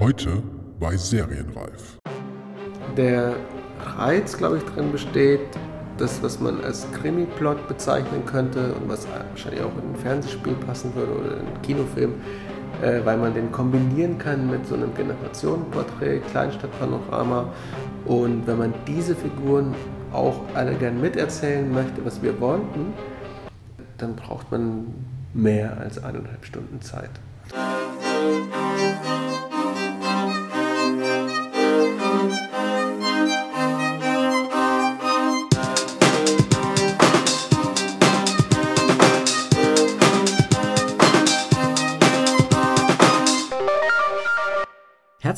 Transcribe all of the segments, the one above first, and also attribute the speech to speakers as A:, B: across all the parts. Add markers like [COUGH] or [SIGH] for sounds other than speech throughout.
A: Heute bei Serienreif.
B: Der Reiz, glaube ich, drin besteht, das, was man als Krimi-Plot bezeichnen könnte und was wahrscheinlich auch in ein Fernsehspiel passen würde oder in einen Kinofilm, äh, weil man den kombinieren kann mit so einem Generationenporträt, Kleinstadtpanorama. Und wenn man diese Figuren auch alle gern miterzählen möchte, was wir wollten, dann braucht man mehr als eineinhalb Stunden Zeit.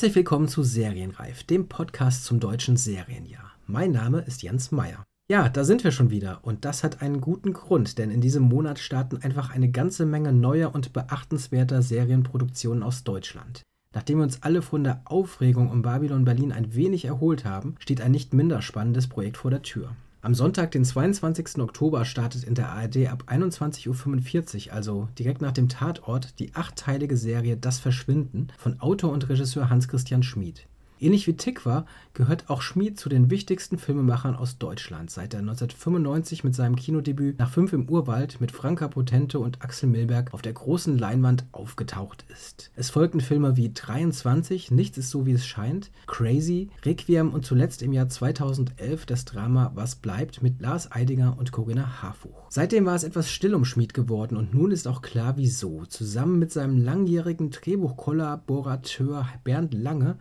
C: Herzlich willkommen zu Serienreif, dem Podcast zum deutschen Serienjahr. Mein Name ist Jens Meyer. Ja, da sind wir schon wieder und das hat einen guten Grund, denn in diesem Monat starten einfach eine ganze Menge neuer und beachtenswerter Serienproduktionen aus Deutschland. Nachdem wir uns alle von der Aufregung um Babylon Berlin ein wenig erholt haben, steht ein nicht minder spannendes Projekt vor der Tür. Am Sonntag, den 22. Oktober, startet in der ARD ab 21.45 Uhr, also direkt nach dem Tatort, die achtteilige Serie Das Verschwinden von Autor und Regisseur Hans-Christian Schmid. Ähnlich wie Tikva gehört auch Schmid zu den wichtigsten Filmemachern aus Deutschland, seit er 1995 mit seinem Kinodebüt nach Fünf im Urwald mit Franka Potente und Axel Milberg auf der großen Leinwand aufgetaucht ist. Es folgten Filme wie 23, Nichts ist so wie es scheint, Crazy, Requiem und zuletzt im Jahr 2011 das Drama Was bleibt mit Lars Eidinger und Corinna Harfuch. Seitdem war es etwas still um Schmid geworden und nun ist auch klar wieso. Zusammen mit seinem langjährigen Drehbuchkollaborateur Bernd Lange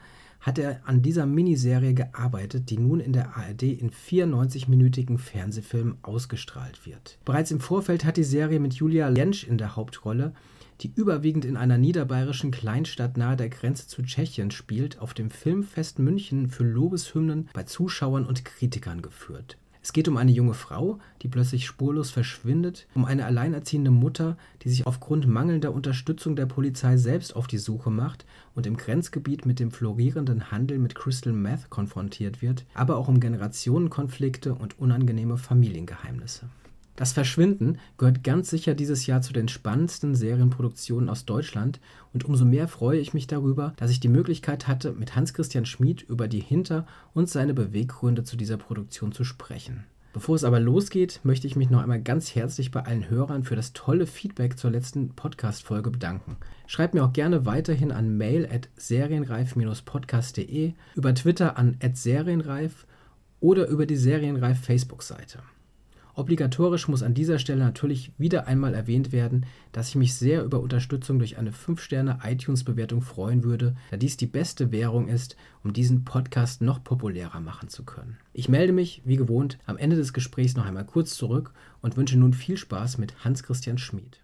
C: hat er an dieser Miniserie gearbeitet, die nun in der ARD in 94-minütigen Fernsehfilmen ausgestrahlt wird. Bereits im Vorfeld hat die Serie mit Julia Jentsch in der Hauptrolle die überwiegend in einer niederbayerischen Kleinstadt nahe der Grenze zu Tschechien spielt, auf dem Filmfest München für Lobeshymnen bei Zuschauern und Kritikern geführt. Es geht um eine junge Frau, die plötzlich spurlos verschwindet, um eine alleinerziehende Mutter, die sich aufgrund mangelnder Unterstützung der Polizei selbst auf die Suche macht und im Grenzgebiet mit dem florierenden Handel mit Crystal Meth konfrontiert wird, aber auch um Generationenkonflikte und unangenehme Familiengeheimnisse. Das Verschwinden gehört ganz sicher dieses Jahr zu den spannendsten Serienproduktionen aus Deutschland und umso mehr freue ich mich darüber, dass ich die Möglichkeit hatte, mit Hans-Christian Schmid über die Hinter- und seine Beweggründe zu dieser Produktion zu sprechen. Bevor es aber losgeht, möchte ich mich noch einmal ganz herzlich bei allen Hörern für das tolle Feedback zur letzten Podcast-Folge bedanken. Schreibt mir auch gerne weiterhin an mail at serienreif-podcast.de, über Twitter an serienreif oder über die Serienreif Facebook-Seite. Obligatorisch muss an dieser Stelle natürlich wieder einmal erwähnt werden, dass ich mich sehr über Unterstützung durch eine 5-Sterne-iTunes-Bewertung freuen würde, da dies die beste Währung ist, um diesen Podcast noch populärer machen zu können. Ich melde mich, wie gewohnt, am Ende des Gesprächs noch einmal kurz zurück und wünsche nun viel Spaß mit Hans-Christian Schmid.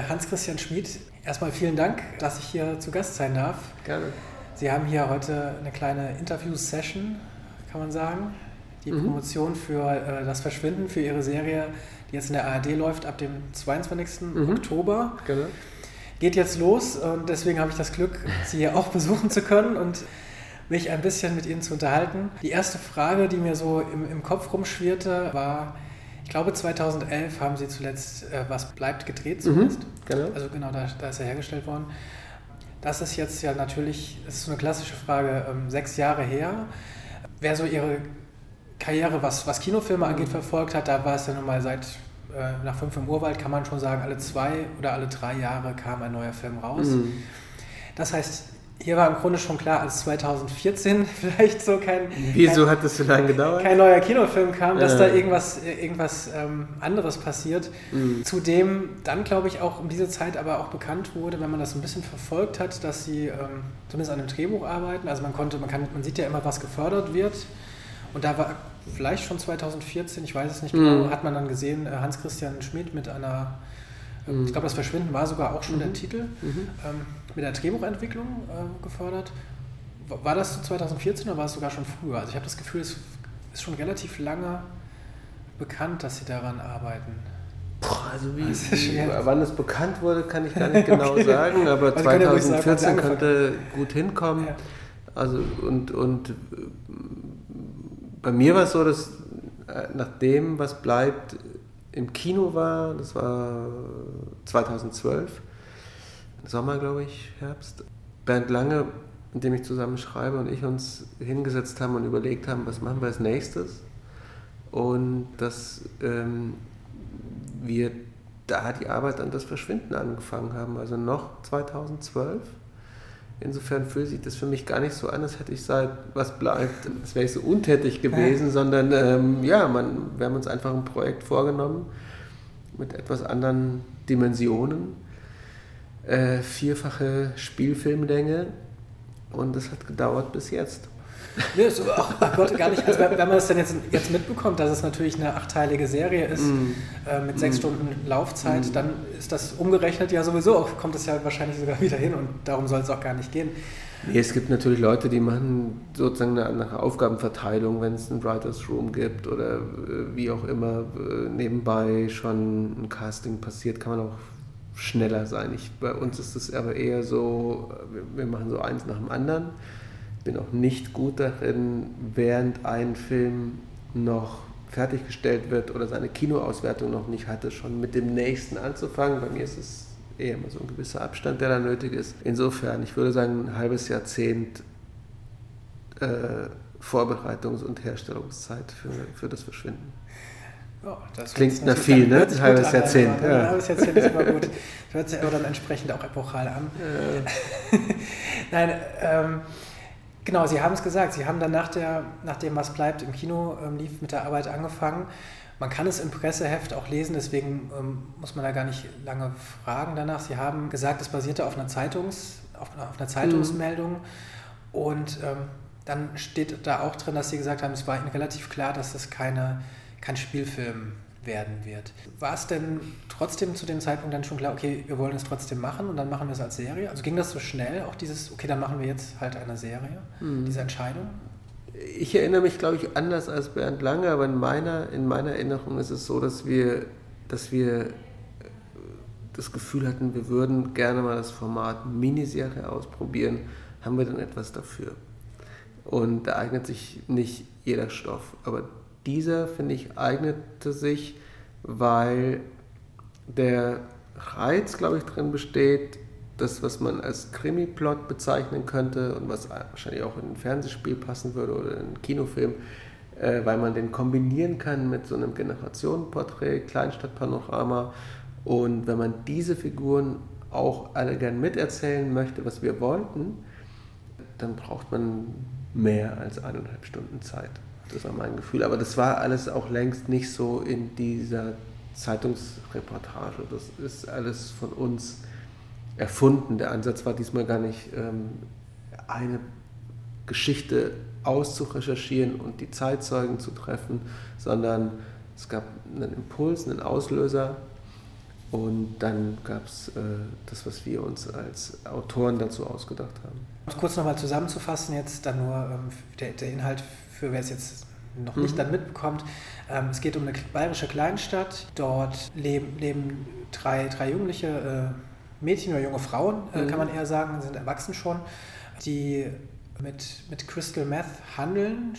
C: Hans-Christian Schmid, erstmal vielen Dank, dass ich hier zu Gast sein darf.
B: Gerne.
C: Sie haben hier heute eine kleine Interview-Session kann man sagen. Die mhm. Promotion für äh, das Verschwinden, für ihre Serie, die jetzt in der ARD läuft, ab dem 22. Mhm. Oktober. Genau. Geht jetzt los und deswegen habe ich das Glück, Sie hier auch [LAUGHS] besuchen zu können und mich ein bisschen mit Ihnen zu unterhalten. Die erste Frage, die mir so im, im Kopf rumschwirrte, war, ich glaube 2011 haben Sie zuletzt äh, Was bleibt gedreht zumindest. Mhm, genau. Also genau, da, da, ist er hergestellt worden. Das ist jetzt ja natürlich, das ist so eine klassische Frage, ähm, sechs Jahre her wer so ihre Karriere, was, was Kinofilme angeht, verfolgt hat, da war es ja nun mal seit äh, nach fünf im Urwald, kann man schon sagen, alle zwei oder alle drei Jahre kam ein neuer Film raus. Mhm. Das heißt, hier war im Grunde schon klar, als 2014 [LAUGHS] vielleicht so kein.
B: Wieso kein, hat das so lange gedauert?
C: Kein neuer Kinofilm kam, dass äh. da irgendwas, irgendwas ähm, anderes passiert. Mhm. Zudem dann, glaube ich, auch um diese Zeit aber auch bekannt wurde, wenn man das ein bisschen verfolgt hat, dass sie ähm, zumindest an einem Drehbuch arbeiten. Also man konnte, man kann, man sieht ja immer, was gefördert wird. Und da war vielleicht schon 2014, ich weiß es nicht genau, mhm. hat man dann gesehen, äh, Hans-Christian Schmidt mit einer ähm, ich glaube, das Verschwinden war sogar auch schon mhm. der Titel. Mhm. Ähm, mit der Drehbuchentwicklung äh, gefördert. War das 2014 oder war es sogar schon früher? Also ich habe das Gefühl, es ist schon relativ lange bekannt, dass Sie daran arbeiten.
B: Boah, also wie, wie wann es bekannt wurde, kann ich gar [LAUGHS] nicht genau okay. sagen, aber also 2014 sagen, könnte gut hinkommen. Ja. Also und, und äh, bei mir war es so, dass äh, nachdem was bleibt im Kino war, das war 2012, Sommer, glaube ich, Herbst. Bernd Lange, mit dem ich zusammen schreibe, und ich uns hingesetzt haben und überlegt haben, was machen wir als nächstes. Und dass ähm, wir da die Arbeit an das Verschwinden angefangen haben, also noch 2012. Insofern fühlt sich das für mich gar nicht so an, als hätte ich seit was bleibt, als wäre ich so untätig gewesen, ja. sondern ähm, ja, man, wir haben uns einfach ein Projekt vorgenommen mit etwas anderen Dimensionen, äh, vierfache Spielfilmlänge und das hat gedauert bis jetzt.
C: Nee, so, ach, ach, Gott, gar nicht. Also wenn, man das dann jetzt, jetzt mitbekommt, dass es natürlich eine achteilige Serie ist mm. äh, mit sechs mm. Stunden Laufzeit, mm. dann ist das umgerechnet ja sowieso, auch, kommt es ja wahrscheinlich sogar wieder hin und darum soll es auch gar nicht gehen.
B: Nee, es gibt natürlich Leute, die machen sozusagen eine, Aufgabenverteilung, wenn es ein Writers Room gibt oder äh, wie auch immer äh, nebenbei schon ein Casting passiert, kann man auch schneller sein. Ich, bei uns ist es aber eher so, wir, wir machen so eins nach dem anderen bin auch nicht gut darin, während ein Film noch fertiggestellt wird oder seine Kinoauswertung noch nicht hatte, schon mit dem nächsten anzufangen. Bei mir ist es eher immer so ein gewisser Abstand, der da nötig ist. Insofern, ich würde sagen, ein halbes Jahrzehnt äh, Vorbereitungs- und Herstellungszeit für, für das Verschwinden. Oh, das Klingt nach viel, ne? Ein halbes Jahrzehnt. Ja.
C: Ein halbes Jahrzehnt ist immer gut. Hört sich aber dann entsprechend auch epochal an. Ja. [LAUGHS] Nein, ähm, Genau, Sie haben es gesagt. Sie haben dann nach, der, nach dem, was bleibt im Kino ähm, lief, mit der Arbeit angefangen. Man kann es im Presseheft auch lesen, deswegen ähm, muss man da gar nicht lange fragen danach. Sie haben gesagt, es basierte auf einer, Zeitungs, auf auf einer Zeitungsmeldung. Mhm. Und ähm, dann steht da auch drin, dass Sie gesagt haben, es war Ihnen relativ klar, dass das keine, kein Spielfilm werden wird. War es denn trotzdem zu dem Zeitpunkt dann schon klar, okay, wir wollen es trotzdem machen und dann machen wir es als Serie? Also ging das so schnell, auch dieses, okay, dann machen wir jetzt halt eine Serie, mhm. diese Entscheidung?
B: Ich erinnere mich, glaube ich, anders als Bernd Lange, aber in meiner, in meiner Erinnerung ist es so, dass wir, dass wir das Gefühl hatten, wir würden gerne mal das Format Miniserie ausprobieren. Haben wir dann etwas dafür? Und da eignet sich nicht jeder Stoff, aber dieser, finde ich, eignete sich, weil der Reiz, glaube ich, drin besteht, das, was man als Krimi-Plot bezeichnen könnte und was wahrscheinlich auch in ein Fernsehspiel passen würde oder in einen Kinofilm, äh, weil man den kombinieren kann mit so einem Generationenporträt, Kleinstadtpanorama. Und wenn man diese Figuren auch alle gern miterzählen möchte, was wir wollten, dann braucht man mehr als eineinhalb Stunden Zeit. Das war mein Gefühl. Aber das war alles auch längst nicht so in dieser Zeitungsreportage. Das ist alles von uns erfunden. Der Ansatz war diesmal gar nicht ähm, eine Geschichte auszurecherchieren und die Zeitzeugen zu treffen, sondern es gab einen Impuls, einen Auslöser und dann gab es äh, das, was wir uns als Autoren dazu ausgedacht haben.
C: Um kurz nochmal zusammenzufassen, jetzt dann nur ähm, der, der Inhalt für wer es jetzt noch nicht mhm. dann mitbekommt. Ähm, es geht um eine bayerische Kleinstadt. Dort leben, leben drei, drei jugendliche äh, Mädchen oder junge Frauen, äh, mhm. kann man eher sagen, sind erwachsen schon, die mit, mit Crystal Meth handeln.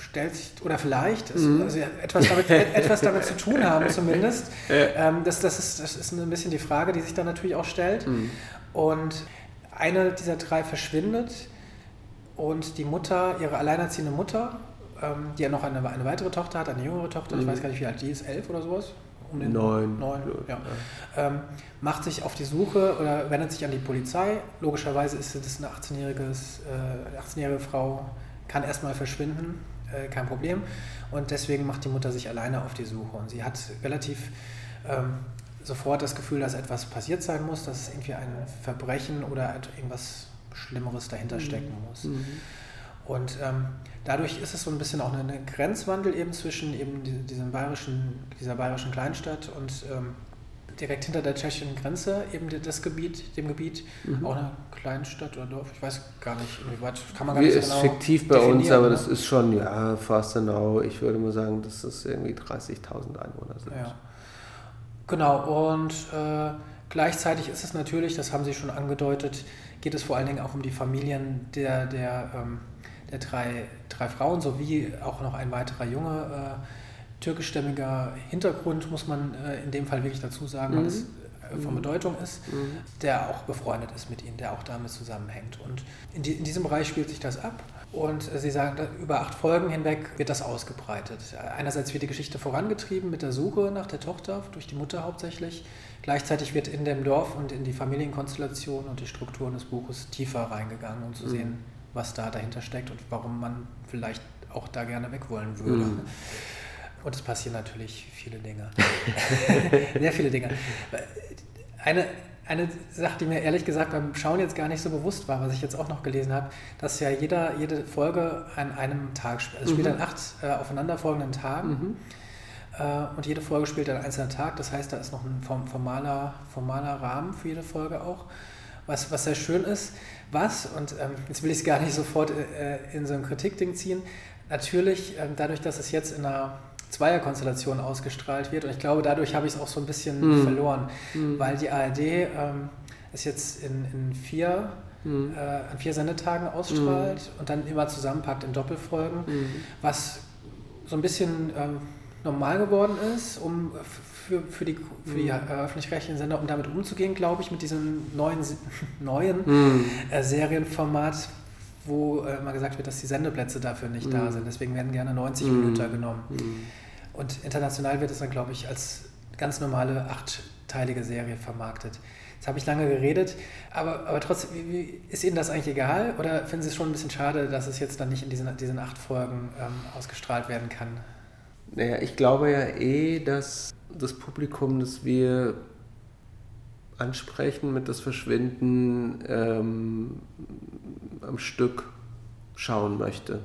C: Stellt sich, oder vielleicht mhm. also etwas, damit, [LAUGHS] etwas damit zu tun haben, zumindest. Ähm, das, das, ist, das ist ein bisschen die Frage, die sich dann natürlich auch stellt. Mhm. Und eine dieser drei verschwindet und die Mutter, ihre alleinerziehende Mutter, ähm, die ja noch eine, eine weitere Tochter hat, eine jüngere Tochter, mhm. ich weiß gar nicht, wie alt die ist, elf oder sowas?
B: Um den Neun.
C: Neun, ja. ja. Ähm, macht sich auf die Suche oder wendet sich an die Polizei. Logischerweise ist das eine 18-jährige äh, 18 Frau, kann erstmal verschwinden, äh, kein Problem. Und deswegen macht die Mutter sich alleine auf die Suche. Und sie hat relativ ähm, sofort das Gefühl, dass etwas passiert sein muss, dass irgendwie ein Verbrechen oder irgendwas Schlimmeres dahinter mhm. stecken muss. Mhm. Und ähm, dadurch ist es so ein bisschen auch ein Grenzwandel eben zwischen eben diesem bayerischen, dieser bayerischen Kleinstadt und ähm, direkt hinter der tschechischen Grenze eben das Gebiet, dem Gebiet, mhm. auch eine Kleinstadt oder Dorf, ich weiß gar nicht, inwieweit kann man gar nicht
B: so genau ist fiktiv bei uns, aber ne? das ist schon, ja, fast genau, ich würde mal sagen, dass das irgendwie 30.000 Einwohner sind. Ja.
C: Genau, und äh, gleichzeitig ist es natürlich, das haben Sie schon angedeutet, geht es vor allen Dingen auch um die Familien der, der, ähm, der drei, drei Frauen sowie auch noch ein weiterer Junge. Äh, türkischstämmiger Hintergrund, muss man äh, in dem Fall wirklich dazu sagen. Mhm. Es äh, von mhm. Bedeutung ist, mhm. der auch befreundet ist mit ihnen, der auch damit zusammenhängt. Und in, die, in diesem Bereich spielt sich das ab. Und Sie sagen, über acht Folgen hinweg wird das ausgebreitet. Einerseits wird die Geschichte vorangetrieben mit der Suche nach der Tochter, durch die Mutter hauptsächlich. Gleichzeitig wird in dem Dorf und in die Familienkonstellation und die Strukturen des Buches tiefer reingegangen, um zu mhm. sehen, was da dahinter steckt und warum man vielleicht auch da gerne weg wollen würde. Mhm. Und es passieren natürlich viele Dinge. [LAUGHS] Sehr viele Dinge. Eine, eine Sache, die mir ehrlich gesagt beim Schauen jetzt gar nicht so bewusst war, was ich jetzt auch noch gelesen habe, dass ja jeder, jede Folge an einem Tag spielt. Also mhm. spielt an acht äh, aufeinanderfolgenden Tagen. Mhm. Äh, und jede Folge spielt an einzelnen Tag. Das heißt, da ist noch ein formaler, formaler Rahmen für jede Folge auch. Was, was sehr schön ist. Was, und ähm, jetzt will ich es gar nicht sofort äh, in so ein Kritikding ziehen, natürlich, ähm, dadurch, dass es jetzt in einer Zweierkonstellation ausgestrahlt wird. Und ich glaube, dadurch habe ich es auch so ein bisschen mhm. verloren, mhm. weil die ARD ähm, es jetzt in, in vier, mhm. äh, an vier Sendetagen ausstrahlt hm. und dann immer zusammenpackt in Doppelfolgen, hm. was so ein bisschen ähm, normal geworden ist, um für, für die, für die äh, öffentlich-rechtlichen Sender, um damit umzugehen, glaube ich, mit diesem neuen, [LAUGHS] neuen äh, Serienformat, wo äh, immer gesagt wird, dass die Sendeplätze dafür nicht mhm. da sind. Deswegen werden gerne 90 mhm. Minuten genommen. Mhm. Und international wird es dann, glaube ich, als ganz normale achtteilige Serie vermarktet. Jetzt habe ich lange geredet, aber, aber trotzdem, wie, ist Ihnen das eigentlich egal oder finden Sie es schon ein bisschen schade, dass es jetzt dann nicht in diesen, diesen acht Folgen ähm, ausgestrahlt werden kann?
B: Naja, ich glaube ja eh, dass das Publikum, das wir ansprechen mit das Verschwinden, ähm, am Stück schauen möchte.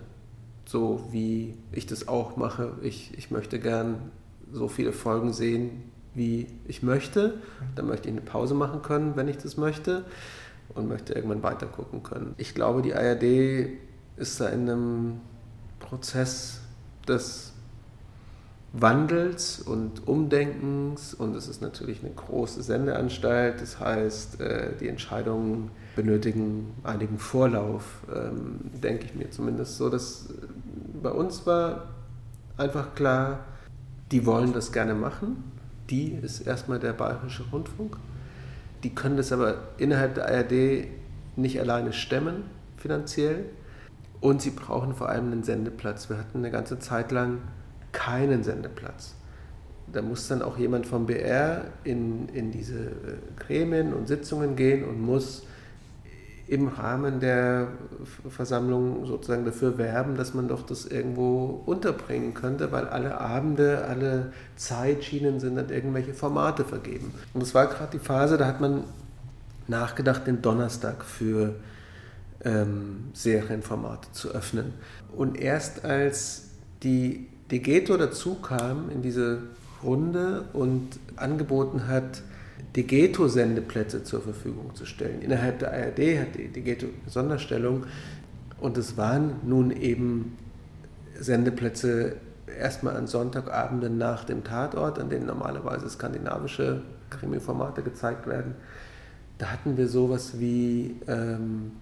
B: So wie ich das auch mache. Ich, ich möchte gern so viele Folgen sehen, wie ich möchte. Dann möchte ich eine Pause machen können, wenn ich das möchte. Und möchte irgendwann weiter gucken können. Ich glaube, die ARD ist da in einem Prozess des Wandels und Umdenkens und es ist natürlich eine große Sendeanstalt. Das heißt, äh, die Entscheidungen benötigen einigen Vorlauf, ähm, denke ich mir zumindest so. Dass äh, bei uns war einfach klar, die wollen das gerne machen. Die ist erstmal der Bayerische Rundfunk. Die können das aber innerhalb der ARD nicht alleine stemmen, finanziell. Und sie brauchen vor allem einen Sendeplatz. Wir hatten eine ganze Zeit lang keinen Sendeplatz. Da muss dann auch jemand vom BR in, in diese äh, Gremien und Sitzungen gehen und muss im Rahmen der Versammlung sozusagen dafür werben, dass man doch das irgendwo unterbringen könnte, weil alle Abende, alle Zeitschienen sind dann irgendwelche Formate vergeben. Und es war gerade die Phase, da hat man nachgedacht, den Donnerstag für ähm, Serienformate zu öffnen. Und erst als die Degeto dazu kam in diese Runde und angeboten hat, Degeto-Sendeplätze zur Verfügung zu stellen. Innerhalb der ARD hat die Degeto eine Sonderstellung und es waren nun eben Sendeplätze erstmal an Sonntagabenden nach dem Tatort, an denen normalerweise skandinavische Krimi-Formate gezeigt werden. Da hatten wir sowas wie ähm,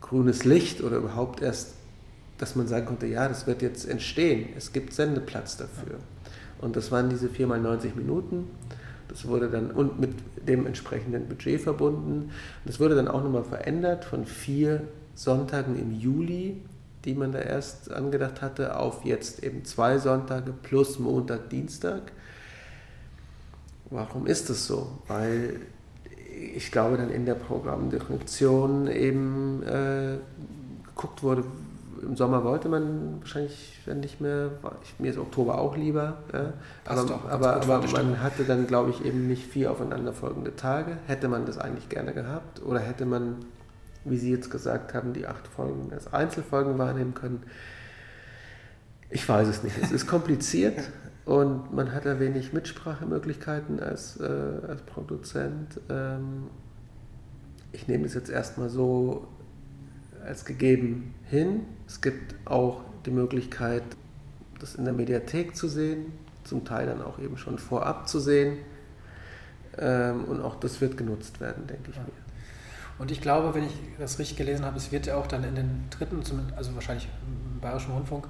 B: grünes Licht oder überhaupt erst dass man sagen konnte, ja, das wird jetzt entstehen, es gibt Sendeplatz dafür. Und das waren diese 4 mal 90 Minuten. Das wurde dann und mit dem entsprechenden Budget verbunden. Das wurde dann auch nochmal verändert von vier Sonntagen im Juli, die man da erst angedacht hatte, auf jetzt eben zwei Sonntage plus Montag, Dienstag. Warum ist das so? Weil ich glaube, dann in der Programmdirektion eben äh, geguckt wurde, im Sommer wollte man wahrscheinlich nicht mehr, ich, mir ist Oktober auch lieber, ja. aber, aber, aber man hatte dann, glaube ich, eben nicht vier aufeinanderfolgende Tage. Hätte man das eigentlich gerne gehabt oder hätte man, wie Sie jetzt gesagt haben, die acht Folgen als Einzelfolgen wahrnehmen können? Ich weiß es nicht. Es ist kompliziert [LAUGHS] und man hat da wenig Mitsprachemöglichkeiten als, äh, als Produzent. Ähm, ich nehme das jetzt erstmal so als gegeben hin. Es gibt auch die Möglichkeit, das in der Mediathek zu sehen, zum Teil dann auch eben schon vorab zu sehen. Ähm, und auch das wird genutzt werden, denke ich ja. mir.
C: Und ich glaube, wenn ich das richtig gelesen habe, es wird ja auch dann in den dritten, also wahrscheinlich im Bayerischen Rundfunk,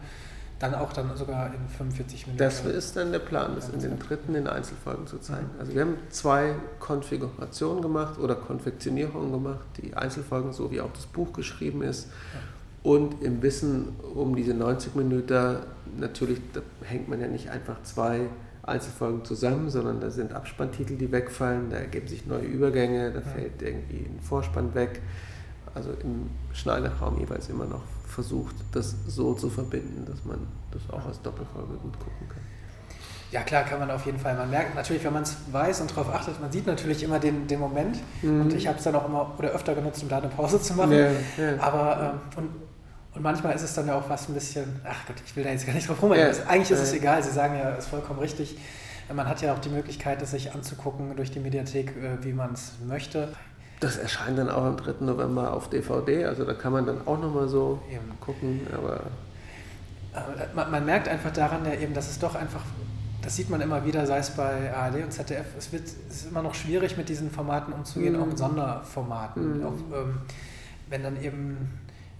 C: Dann auch dann sogar in 45 Minuten.
B: Das ist dann der Plan, das in den dritten in Einzelfolgen zu zeigen. Mhm. Also wir haben zwei Konfigurationen gemacht oder Konfektionierungen gemacht, die Einzelfolgen, so wie auch das Buch geschrieben ist. Ja. Und im Wissen um diese 90 Minuten, natürlich da hängt man ja nicht einfach zwei Einzelfolgen zusammen, sondern da sind Abspanntitel, die wegfallen, da ergeben sich neue Übergänge, da ja. fällt irgendwie ein Vorspann weg. Also im Schneiderraum jeweils immer noch versucht, das so zu verbinden, dass man das auch als Doppelfolge gut gucken kann.
C: Ja, klar, kann man auf jeden Fall. Man merkt natürlich, wenn man es weiß und darauf achtet, man sieht natürlich immer den, den Moment. Mhm. Und ich habe es dann auch immer oder öfter genutzt, um da eine Pause zu machen. Ja, ja. Aber ähm, und, und manchmal ist es dann ja auch fast ein bisschen, ach Gott, ich will da jetzt gar nicht drauf rum. Ja. Eigentlich ist es egal, Sie sagen ja, ist vollkommen richtig. Man hat ja auch die Möglichkeit, es sich anzugucken durch die Mediathek, äh, wie man es möchte.
B: Das erscheint dann auch am 3. November auf DVD, also da kann man dann auch nochmal so eben. gucken, aber.
C: man, man, merkt einfach daran ja eben, dass es doch einfach, das sieht man immer wieder, sei es bei ARD und ZDF, es, wird, es ist immer noch schwierig mit diesen Formaten umzugehen, mhm. auch mit Sonderformaten. Mhm. Auch, ähm, wenn dann eben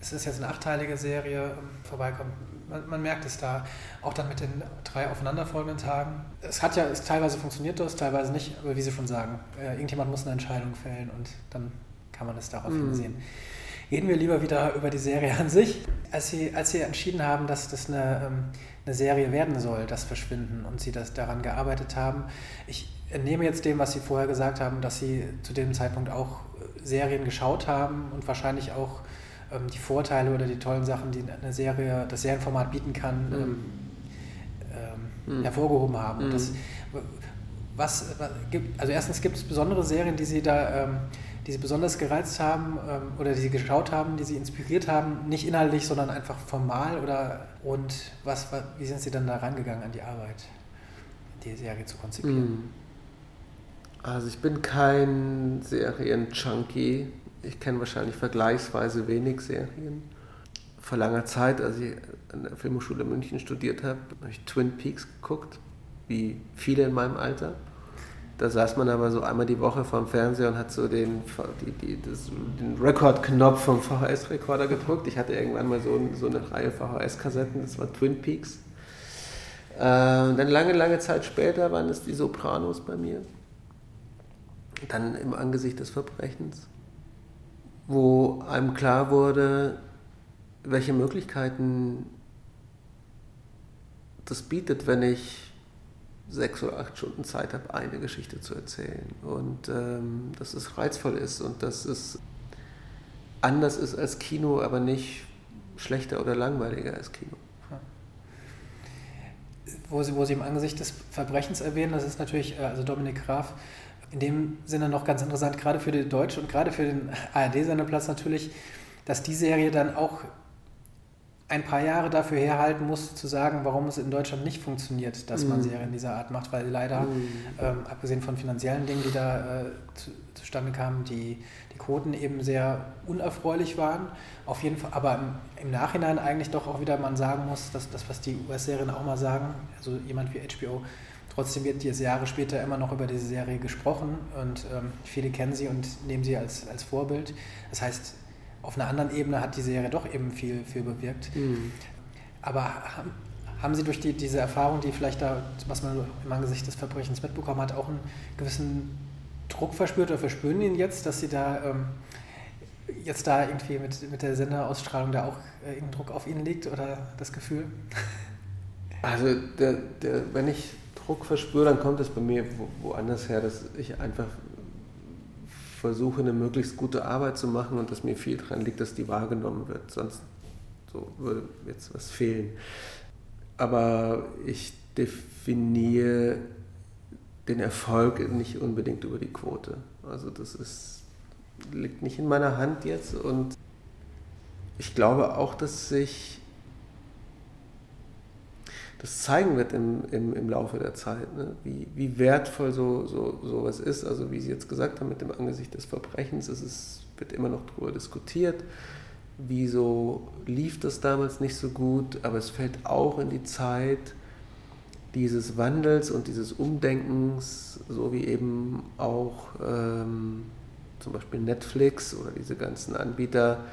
C: es ist jetzt eine achteilige Serie ähm, vorbeikommt. Man, man, merkt es da, auch dann mit den drei aufeinanderfolgenden Tagen. Es hat ja, es, teilweise funktioniert das, teilweise nicht, aber wie Sie schon sagen, äh, irgendjemand muss eine Entscheidung fällen und dann kann man es darauf mhm. sehen. Reden wir lieber wieder über die Serie an sich. Als Sie, als Sie entschieden haben, dass das eine, ähm, eine Serie werden soll, das Verschwinden, und Sie das daran gearbeitet haben, ich entnehme jetzt dem, was Sie vorher gesagt haben, dass Sie zu dem Zeitpunkt auch Serien geschaut haben und wahrscheinlich auch ähm, die Vorteile oder die tollen Sachen, die eine Serie, das Serienformat bieten kann, mhm. ähm, ähm mhm. hervorgehoben haben. Und das, mhm. was, was, gibt, also erstens gibt es besondere Serien, die Sie da ähm, die Sie besonders gereizt haben ähm, oder die Sie geschaut haben, die Sie inspiriert haben, nicht inhaltlich, sondern einfach formal oder und was, was wie sind Sie dann da rangegangen an die Arbeit, die Serie zu konzipieren? Mhm.
B: Also ich bin kein Serien-Junkie ich kenne wahrscheinlich vergleichsweise wenig Serien. Vor langer Zeit, als ich an der Filmhochschule München studiert habe, habe ich Twin Peaks geguckt, wie viele in meinem Alter. Da saß man aber so einmal die Woche vorm Fernseher und hat so den, die, die, den Rekordknopf vom VHS-Rekorder gedrückt. Ich hatte irgendwann mal so, so eine Reihe VHS-Kassetten, das war Twin Peaks. Äh, dann lange, lange Zeit später waren es die Sopranos bei mir. Dann im Angesicht des Verbrechens wo einem klar wurde, welche Möglichkeiten das bietet, wenn ich sechs oder acht Stunden Zeit habe, eine Geschichte zu erzählen. Und ähm, dass es reizvoll ist und dass es anders ist als Kino, aber nicht schlechter oder langweiliger als Kino.
C: Wo Sie, wo Sie im Angesicht des Verbrechens erwähnen, das ist natürlich, äh, also Dominik Graf in dem Sinne noch ganz interessant, gerade für die Deutsche und gerade für den ARD-Senderplatz natürlich, dass die Serie dann auch ein paar Jahre dafür herhalten musste, zu sagen, warum es in Deutschland nicht funktioniert, dass mm. man mhm. Serien dieser Art macht, weil leider, mm. ähm, abgesehen von finanziellen Dingen, die da äh, zu, zustande kamen, die, die Quoten eben sehr unerfreulich waren. Auf jeden Fall, aber im, im Nachhinein eigentlich doch auch wieder man sagen muss, dass das, was die US-Serien auch mal sagen, also jemand wie HBO, Trotzdem wird jetzt Jahre später immer noch über diese Serie gesprochen und ähm, viele kennen sie und nehmen sie als, als Vorbild. Das heißt, auf einer anderen Ebene hat die Serie doch eben viel, viel bewirkt. Mhm. Aber haben, haben Sie durch die, diese Erfahrung, die vielleicht da, was man im Angesicht des Verbrechens mitbekommen hat, auch einen gewissen Druck verspürt oder verspüren ihn jetzt, dass Sie da ähm, jetzt da irgendwie mit, mit der Senderausstrahlung da auch äh, irgendein Druck auf Ihnen liegt oder das Gefühl?
B: Also der, der, wenn ich Druck verspüre, dann kommt es bei mir woanders her, dass ich einfach versuche, eine möglichst gute Arbeit zu machen und dass mir viel daran liegt, dass die wahrgenommen wird. Sonst so würde jetzt was fehlen. Aber ich definiere den Erfolg nicht unbedingt über die Quote. Also das ist, liegt nicht in meiner Hand jetzt und ich glaube auch, dass sich das zeigen wird im, im, im Laufe der Zeit, ne? wie, wie wertvoll so, so sowas ist. Also wie Sie jetzt gesagt haben, mit dem Angesicht des Verbrechens, es ist, wird immer noch darüber diskutiert. Wieso lief das damals nicht so gut? Aber es fällt auch in die Zeit dieses Wandels und dieses Umdenkens, so wie eben auch ähm, zum Beispiel Netflix oder diese ganzen Anbieter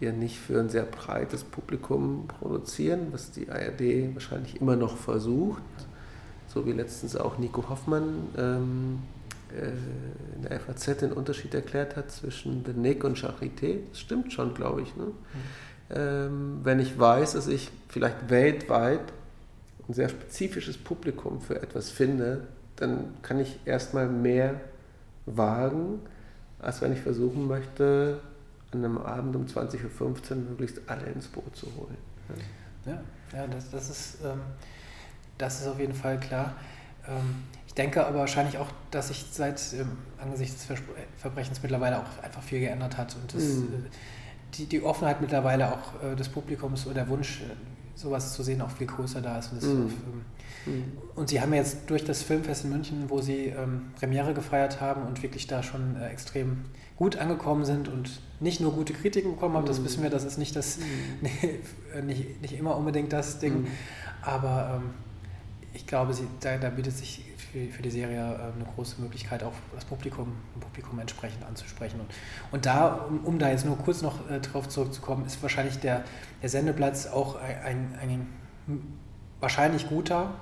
B: ja nicht für ein sehr breites Publikum produzieren, was die ARD wahrscheinlich immer noch versucht. So wie letztens auch Nico Hoffmann ähm, äh, in der FAZ den Unterschied erklärt hat zwischen The Nick und Charité. Das stimmt schon, glaube ich. Ne? Mhm. Ähm, wenn ich weiß, dass ich vielleicht weltweit ein sehr spezifisches Publikum für etwas finde, dann kann ich erstmal mehr wagen, als wenn ich versuchen möchte, an einem Abend um 20.15 Uhr möglichst alle ins Boot zu holen.
C: Ja, ja das, das, ist, ähm, das ist auf jeden Fall klar. Ähm, ich denke aber wahrscheinlich auch, dass sich seit ähm, angesichts des Verbrechens mittlerweile auch einfach viel geändert hat und das, mhm. äh, die, die Offenheit mittlerweile auch äh, des Publikums oder der Wunsch, äh, sowas zu sehen, auch viel größer da ist. Und, mhm. ähm, und Sie haben jetzt durch das Filmfest in München, wo Sie ähm, Premiere gefeiert haben und wirklich da schon äh, extrem gut angekommen sind und nicht nur gute Kritiken bekommen haben, das mhm. wissen wir, das ist nicht, das, mhm. [LAUGHS] nicht, nicht immer unbedingt das Ding, mhm. aber ähm, ich glaube, sie, da, da bietet sich für, für die Serie äh, eine große Möglichkeit, auch das Publikum, Publikum entsprechend anzusprechen. Und, und da, um, um, da jetzt nur kurz noch äh, drauf zurückzukommen, ist wahrscheinlich der, der Sendeplatz auch ein, ein, ein wahrscheinlich guter,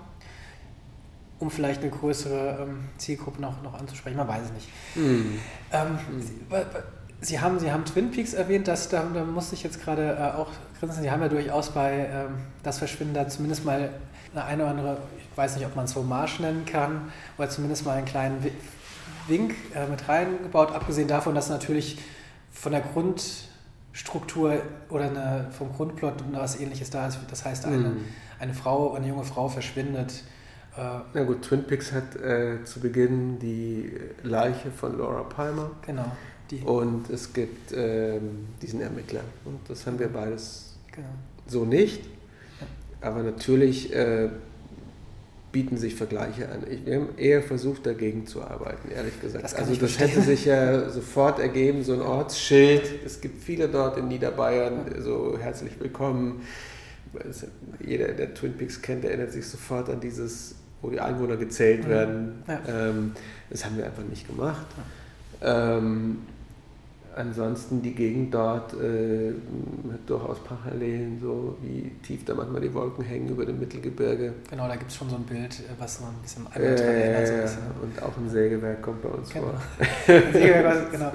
C: um vielleicht eine größere ähm, Zielgruppe noch, noch anzusprechen. Man weiß es nicht. Mhm. Ähm, mhm. Sie haben, Sie haben Twin Peaks erwähnt, das, da, da musste ich jetzt gerade äh, auch grinsen. Sie haben ja durchaus bei ähm, Das Verschwinden da zumindest mal eine, eine oder andere, ich weiß nicht, ob man es Hommage nennen kann, oder zumindest mal einen kleinen Wink äh, mit reingebaut, abgesehen davon, dass natürlich von der Grundstruktur oder eine, vom Grundplot was ähnliches da ist. Das heißt, eine, mhm. eine Frau, eine junge Frau verschwindet.
B: Äh, Na gut, Twin Peaks hat äh, zu Beginn die Leiche von Laura Palmer.
C: Genau.
B: Die. Und es gibt ähm, diesen Ermittler. Und das haben wir beides genau. so nicht. Aber natürlich äh, bieten sich Vergleiche an. Ich, wir haben eher versucht, dagegen zu arbeiten, ehrlich gesagt. Das also das verstehen. hätte sich ja sofort ergeben, so ein Ortsschild. Es gibt viele dort in Niederbayern, so herzlich willkommen. Jeder, der Twin Peaks kennt, erinnert sich sofort an dieses, wo die Einwohner gezählt mhm. werden. Ja. Ähm, das haben wir einfach nicht gemacht. Ähm, ansonsten die Gegend dort äh, hat durchaus Parallelen, so wie tief da manchmal die Wolken hängen über dem Mittelgebirge.
C: Genau, da gibt es schon so ein Bild, äh, was noch ein bisschen
B: an äh, erinnert. So ein bisschen. Und auch ein Sägewerk kommt bei uns genau. vor.
C: Sägewerk, genau.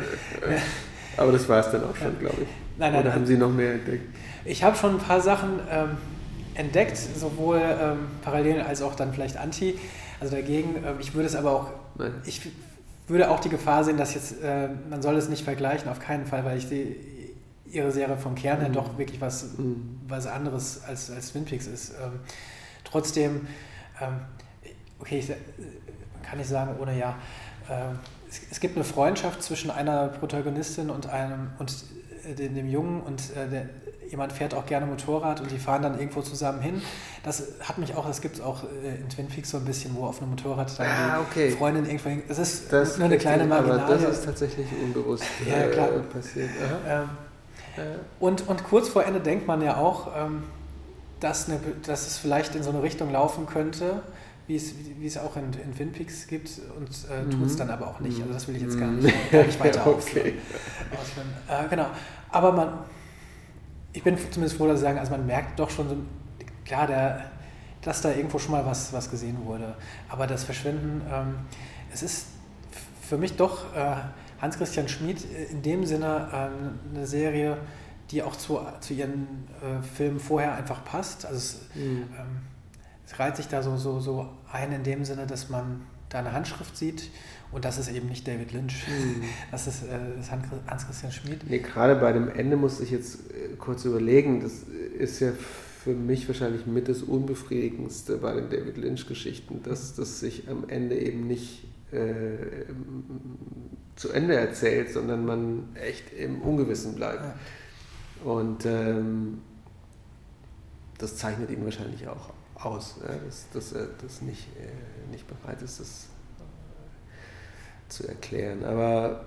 B: Aber das war es dann auch schon, glaube ich. Nein, nein, Oder nein. haben Sie noch mehr entdeckt?
C: Ich habe schon ein paar Sachen ähm, entdeckt, sowohl ähm, parallel als auch dann vielleicht anti. Also dagegen, ähm, ich würde es aber auch, nein. ich würde auch die Gefahr sehen, dass jetzt, äh, man soll es nicht vergleichen, auf keinen Fall, weil ich die, ihre Serie vom Kern her mhm. doch wirklich was, mhm. was anderes als, als Twin Peaks ist. Ähm, trotzdem, ähm, okay, ich, kann ich sagen, ohne ja, äh, es, es, gibt eine Freundschaft zwischen einer Protagonistin und einem und äh, dem, dem Jungen und äh, der, jemand fährt auch gerne Motorrad und die fahren dann irgendwo zusammen hin. Das hat mich auch, das gibt es auch äh, in Twin Peaks so ein bisschen, wo auf einem Motorrad dann ah, okay. die Freundin irgendwo hin. Das ist
B: das
C: nur eine kleine Marginalie.
B: Aber das ist tatsächlich unbewusst [LAUGHS]
C: ja, klar. Äh, passiert. Ähm, und, und kurz vor Ende denkt man ja auch, ähm, dass, eine, dass es vielleicht in so eine Richtung laufen könnte, wie es, wie es auch in, in Twin Peaks gibt und äh, tut es mhm. dann aber auch nicht. Also das will ich jetzt gar mhm. nicht, gar nicht weiter [LAUGHS] okay. ausführen. Äh, genau. Aber man, ich bin zumindest froh, dass Sie sagen, also man merkt doch schon so, klar, der, dass da irgendwo schon mal was, was gesehen wurde. Aber das Verschwinden, ähm, es ist für mich doch äh, Hans-Christian Schmid in dem Sinne ähm, eine Serie, die auch zu, zu ihren äh, Filmen vorher einfach passt. Also es, mhm. ähm, es reiht sich da so, so, so ein in dem Sinne, dass man da eine Handschrift sieht und das ist eben nicht David Lynch. Mhm. [LAUGHS] Das ist, äh, ist Hans-Christian Schmid.
B: Nee, gerade bei dem Ende musste ich jetzt äh, kurz überlegen. Das ist ja für mich wahrscheinlich mit das Unbefriedigendste bei den David Lynch-Geschichten, dass das sich am Ende eben nicht äh, zu Ende erzählt, sondern man echt im Ungewissen bleibt. Ja. Und ähm, das zeichnet ihn wahrscheinlich auch aus, ja, dass, dass er das nicht, äh, nicht bereit ist, das zu erklären. Aber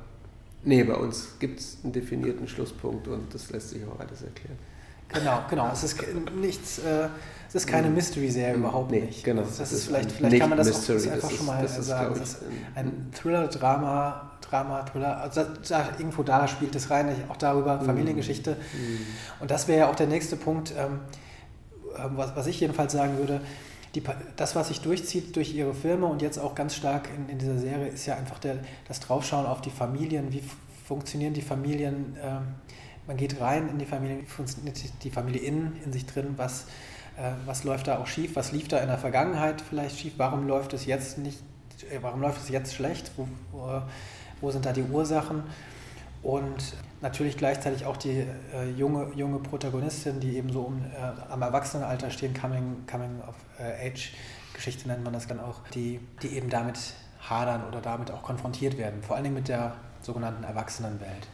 B: nee, bei uns gibt es einen definierten Schlusspunkt und das lässt sich auch alles erklären.
C: Genau, genau. Es ist nichts, äh, es ist keine Mystery-Serie überhaupt nee, nicht.
B: Genau.
C: Das, das ist vielleicht, vielleicht kann man das Mystery. auch einfach das schon mal das sagen. Das ist ein Thriller-Drama, Drama, Thriller, also da, irgendwo da spielt es rein, auch darüber, mhm. Familiengeschichte. Mhm. Und das wäre ja auch der nächste Punkt, ähm, ähm, was, was ich jedenfalls sagen würde. Die, das, was sich durchzieht durch ihre Filme und jetzt auch ganz stark in, in dieser Serie, ist ja einfach der, das Draufschauen auf die Familien. Wie funktionieren die Familien? Ähm, man geht rein in die Familie, wie funktioniert die Familie innen in sich drin? Was, äh, was läuft da auch schief? Was lief da in der Vergangenheit vielleicht schief? Warum läuft es jetzt nicht? Äh, warum läuft es jetzt schlecht? Wo, wo, wo sind da die Ursachen? Und natürlich gleichzeitig auch die äh, junge, junge Protagonistin, die eben so um, äh, am Erwachsenenalter stehen, Coming, coming of äh, Age Geschichte nennt man das dann auch, die, die eben damit hadern oder damit auch konfrontiert werden, vor allen Dingen mit der sogenannten Erwachsenenwelt.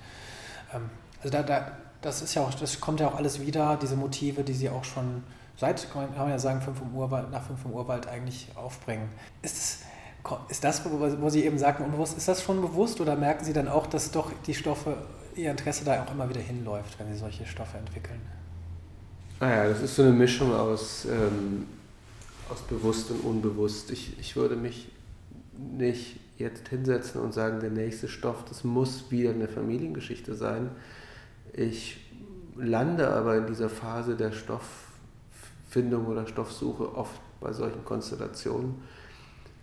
C: Ähm, also da, da, das ist ja auch, das kommt ja auch alles wieder, diese Motive, die sie auch schon seit, kann man ja sagen, 5 im Urwald, nach 5 im Urwald eigentlich aufbringen. Ist es ist das, wo Sie eben sagten, unbewusst, ist das schon bewusst oder merken Sie dann auch, dass doch die Stoffe, Ihr Interesse da auch immer wieder hinläuft, wenn Sie solche Stoffe entwickeln?
B: Naja, ah das ist so eine Mischung aus, ähm, aus bewusst und unbewusst. Ich, ich würde mich nicht jetzt hinsetzen und sagen, der nächste Stoff, das muss wieder eine Familiengeschichte sein. Ich lande aber in dieser Phase der Stofffindung oder Stoffsuche oft bei solchen Konstellationen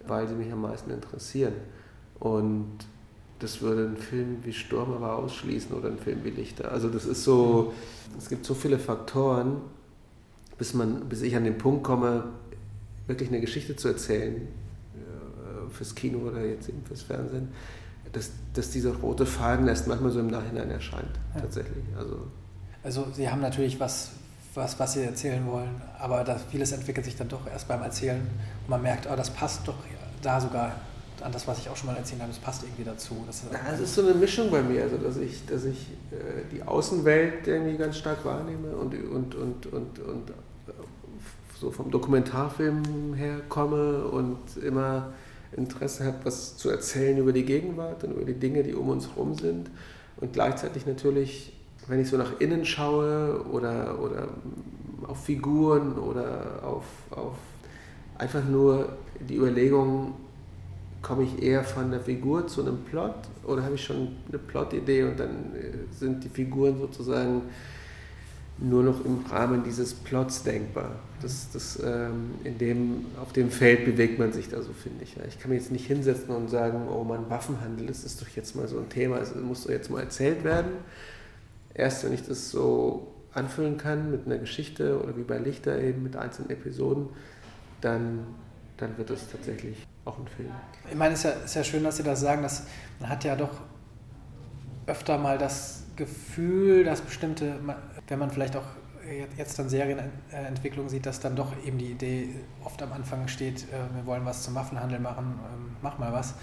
B: weil sie mich am meisten interessieren. Und das würde einen Film wie Sturm aber ausschließen oder einen Film wie Lichter. Also das ist so, es gibt so viele Faktoren, bis, man, bis ich an den Punkt komme, wirklich eine Geschichte zu erzählen, äh, fürs Kino oder jetzt eben fürs Fernsehen, dass, dass dieser rote Faden erst manchmal so im Nachhinein erscheint, ja. tatsächlich. Also,
C: also Sie haben natürlich was, was, was Sie erzählen wollen, aber das, vieles entwickelt sich dann doch erst beim Erzählen und man merkt, oh, das passt doch da sogar an das, was ich auch schon mal erzählt habe, das passt irgendwie dazu.
B: Das ist, ja, es ist so eine Mischung bei mir, also dass ich, dass ich äh, die Außenwelt irgendwie ganz stark wahrnehme und, und, und, und, und äh, so vom Dokumentarfilm her komme und immer Interesse habe, was zu erzählen über die Gegenwart und über die Dinge, die um uns herum sind. Und gleichzeitig natürlich, wenn ich so nach innen schaue oder, oder auf Figuren oder auf, auf einfach nur die Überlegung, komme ich eher von der Figur zu einem Plot oder habe ich schon eine Plot-Idee und dann äh, sind die Figuren sozusagen nur noch im Rahmen dieses Plots denkbar. Das, das, ähm, in dem, auf dem Feld bewegt man sich da so, finde ich. Ich kann mir jetzt nicht hinsetzen und sagen, oh man, Waffenhandel, das ist doch jetzt mal so ein Thema, es muss doch jetzt mal erzählt werden. Erst wenn ich das so anfüllen kann mit einer Geschichte oder wie bei Lichter eben mit einzelnen Episoden, dann, dann wird es tatsächlich auch ein Film.
C: Ich meine, es ist ja, ist ja schön, dass Sie das sagen, dass man hat ja doch öfter mal das Gefühl, dass bestimmte, wenn man vielleicht auch jetzt dann Serienentwicklung sieht, dass dann doch eben die Idee oft am Anfang steht, äh, wir wollen was zum Waffenhandel machen, ähm, mach mal was.